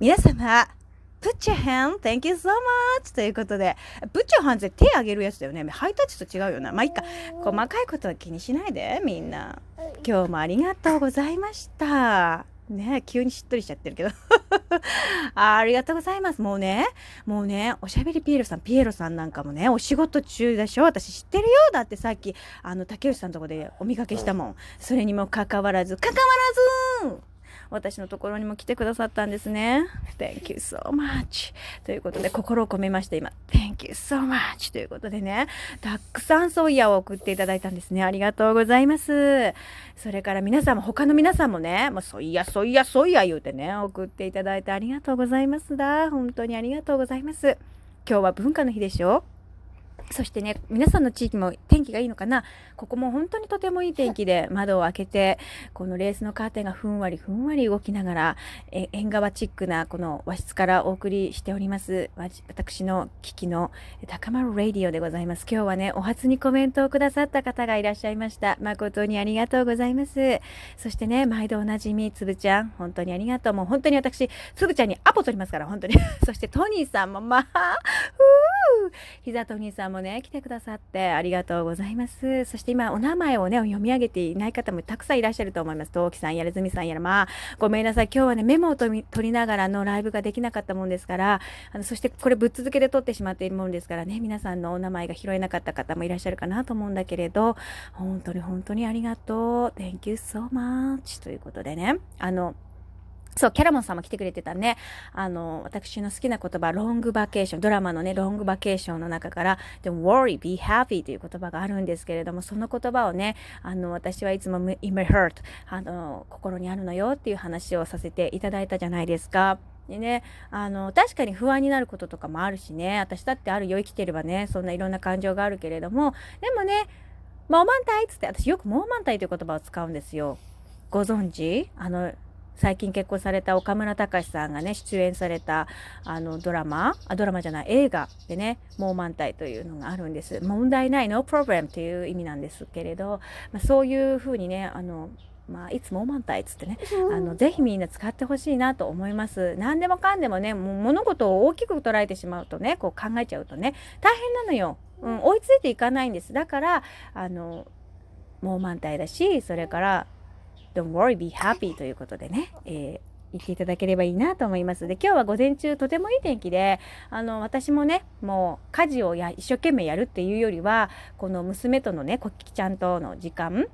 皆様、put your hand, thank you so much! ということで、put your hand って手あげるやつだよね。ハイタッチと違うよな。まあいいか。細かいことは気にしないで、みんな。今日もありがとうございました。ね急にしっとりしちゃってるけどあ。ありがとうございます。もうね、もうね、おしゃべりピエロさん、ピエロさんなんかもね、お仕事中でしょ？私知ってるよだってさっき、あの、竹内さんのとこでお見かけしたもん。それにもかかわらず、かかわらず私のところにも来てくださったんですね。Thank you so much. ということで、心を込めました、今。Thank you so much. ということでね、たくさんソイヤを送っていただいたんですね。ありがとうございます。それから皆さんも、他の皆さんもね、もうソイヤ、ソイヤ、ソイヤ言うてね、送っていただいてありがとうございますだ。本当にありがとうございます。今日は文化の日でしょ？そしてね、皆さんの地域も天気がいいのかな？ここも本当にとてもいい天気で窓を開けて、このレースのカーテンがふんわりふんわり動きながら、え縁側チックなこの和室からお送りしております。私の機器の高丸ラディオでございます。今日はね、お初にコメントをくださった方がいらっしゃいました。誠にありがとうございます。そしてね、毎度おなじみ、つぶちゃん、本当にありがとう。もう本当に私、つぶちゃんにアポ取りますから、本当に。そしてトニーさんも、まあ、ふぅ、膝トニーさんもね、来てくださってありがとうございます。そして今、お名前をね、読み上げていない方もたくさんいらっしゃると思います。陶器さんやらずみさんやら、まあ、ごめんなさい。今日はね、メモを取りながらのライブができなかったもんですから、あの、そしてこれぶっ続けで撮ってしまっているもんですからね、皆さんのお名前が拾えなかった方もいらっしゃるかなと思うんだけれど、本当に本当にありがとう。Thank you so much. ということでね、あの、そう、キャラモンさんも来てくれてたね。あの、私の好きな言葉、ロングバケーション、ドラマのね、ロングバケーションの中から、Don't worry, be happy という言葉があるんですけれども、その言葉をね、あの、私はいつも in my heart、あの、心にあるのよっていう話をさせていただいたじゃないですか。でね、あの、確かに不安になることとかもあるしね、私だってあるよ、生きてればね、そんないろんな感情があるけれども、でもね、モーマンタイつって、私よくモーマンタイという言葉を使うんですよ。ご存知？あの、最近結婚された岡村隆史さんがね出演されたあのドラマあドラマじゃない映画でね「もう満体」というのがあるんです問題ない No problem という意味なんですけれど、まあ、そういうふうにねあのまあ、いつも満タイっつってね、あの、ぜひみんな使ってほしいなと思います。何でもかんでもね、もう物事を大きく捉えてしまうとね、こう考えちゃうとね、大変なのよ。うん、追いついていかないんです。だから、あの、もう満タイだし、それから、Don't worry, be happy ということでね、えー、言っていただければいいなと思います。で、今日は午前中とてもいい天気で、あの、私もね、もう家事をや一生懸命やるっていうよりは、この娘とのね、こきちゃんとの時間、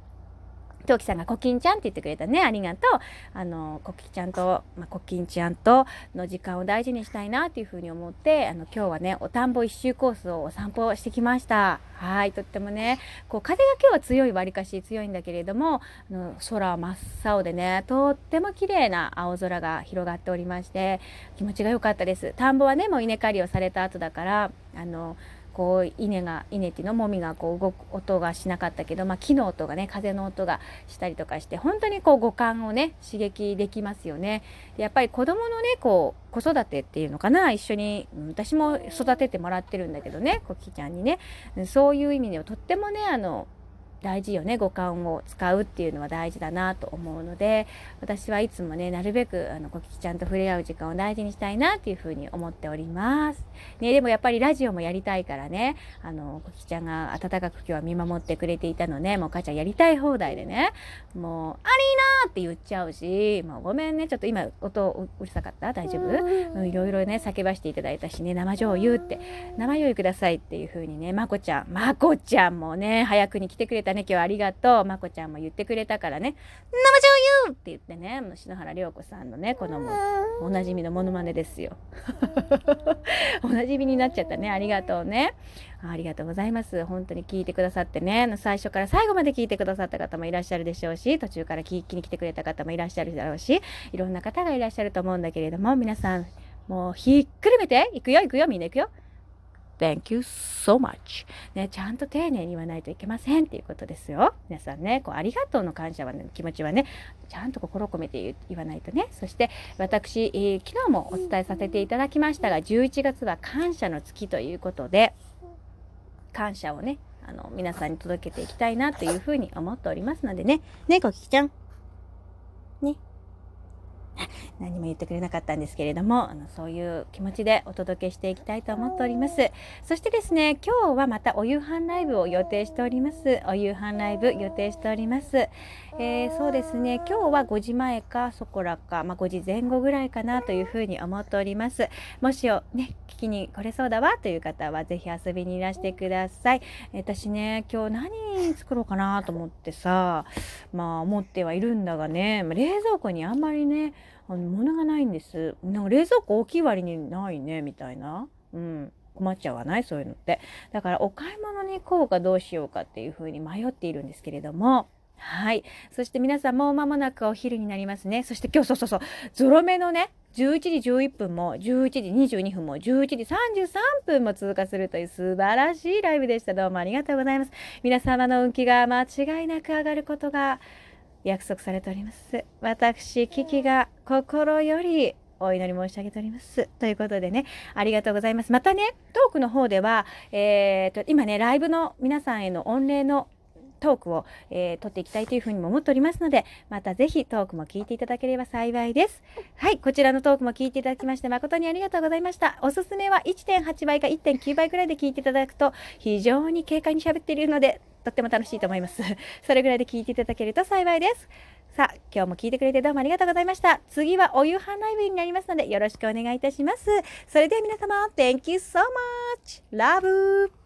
トキさんがコキンちゃんって言ってくれたね。ありがとう。あの、コキちゃんと、まあ、コキンちゃんとの時間を大事にしたいなっていうふうに思って、あの、今日はね、お田んぼ一周コースをお散歩してきました。はい。とってもね、こう、風が今日は強い、わりかし強いんだけれども、あの空は真っ青でね、とっても綺麗な青空が広がっておりまして、気持ちが良かったです。田んぼはね、もう稲刈りをされた後だから、あの、こう稲が稲っていうのもみがこう動く音がしなかったけど、まあ、木の音がね風の音がしたりとかして本当にこう五感をね刺激できますよね。やっぱり子供のねこう子育てっていうのかな一緒に私も育ててもらってるんだけどねコキちゃんにねそういう意味ではとってもねあの大事よね五感を使うっていうのは大事だなと思うので私はいつもねなるべくあのコキちゃんと触れ合う時間を大事にしたいなっていうふうに思っております。ね、でもやっぱりラジオもやりたいからねあのコキちゃんが温かく今日は見守ってくれていたのでもう母ちゃんやりたい放題でねもう「アリーナ!」って言っちゃうしもうごめんねちょっと今音うるさかった？大丈夫？いろいろね叫ばしていただいたしね生醤油って生醤油くださいっていうふうにねまこちゃんまこちゃんもね早くに来てくれたたね、今日はありがとう。まこちゃんも言ってくれたからね、生醤油って言ってね、篠原涼子さんのね、このもおなじみのモノマネですよ。おなじみになっちゃったね。ありがとうね。ありがとうございます。本当に聞いてくださってね、最初から最後まで聞いてくださった方もいらっしゃるでしょうし、途中から聞きに来てくれた方もいらっしゃるだろうし、いろんな方がいらっしゃると思うんだけれども、皆さん、もうひっくるめて、いくよ、いくよ、みんな行くよ。Thank you so much. ね、ちゃんと丁寧に言わないといけませんっていうことですよ。皆さんね、こうありがとうの感謝は、ね、気持ちはね、ちゃんと心を込めて言わないとね。そして私、えー、昨日もお伝えさせていただきましたが、11月は感謝の月ということで、感謝をね、あの、皆さんに届けていきたいなというふうに思っておりますのでね。ね、こきちゃん。ね。何も言ってくれなかったんですけれどもあのそういう気持ちでお届けしていきたいと思っております。そしてですね今日はまたお夕飯ライブを予定しております。お夕飯ライブ予定しております、えー、そうですね今日は5時前かそこらか、まあ、5時前後ぐらいかなというふうに思っております。もしをね聞きに来れそうだわという方はぜひ遊びにいらしてください。私ね今日何作ろうかなと思ってさまあ思ってはいるんだがね冷蔵庫にあんまりねあの物がないんですなんか冷蔵庫大きい割にないねみたいなうん困っちゃわない？そういうのってだからお買い物に行こうかどうしようかっていうふうに迷っているんですけれどもはい。そして皆さんもう間もなくお昼になりますね。そして今日そうそうそう、ゾロ目のね、11時11分も11時22分も11時33分も通過するという素晴らしいライブでした。どうもありがとうございます。皆様の運気が間違いなく上がることが約束されております。私、キキが心よりお祈り申し上げております。ということでね、ありがとうございます。またね、トークの方では、えーと、今ね、ライブの皆さんへの御礼のトークを、えー、撮っていきたいというふうにも思っておりますので、またぜひトークも聞いていただければ幸いです。はい、こちらのトークも聞いていただきまして誠にありがとうございました。おすすめは1.8倍か1.9倍くらいで聞いていただくと非常に軽快に喋っているので、とっても楽しいと思います。それぐらいで聞いていただけると幸いです。さあ、今日も聞いてくれてどうもありがとうございました。次はお夕飯ライブになりますのでよろしくお願いいたします。それでは皆様、Thank you so much! Love!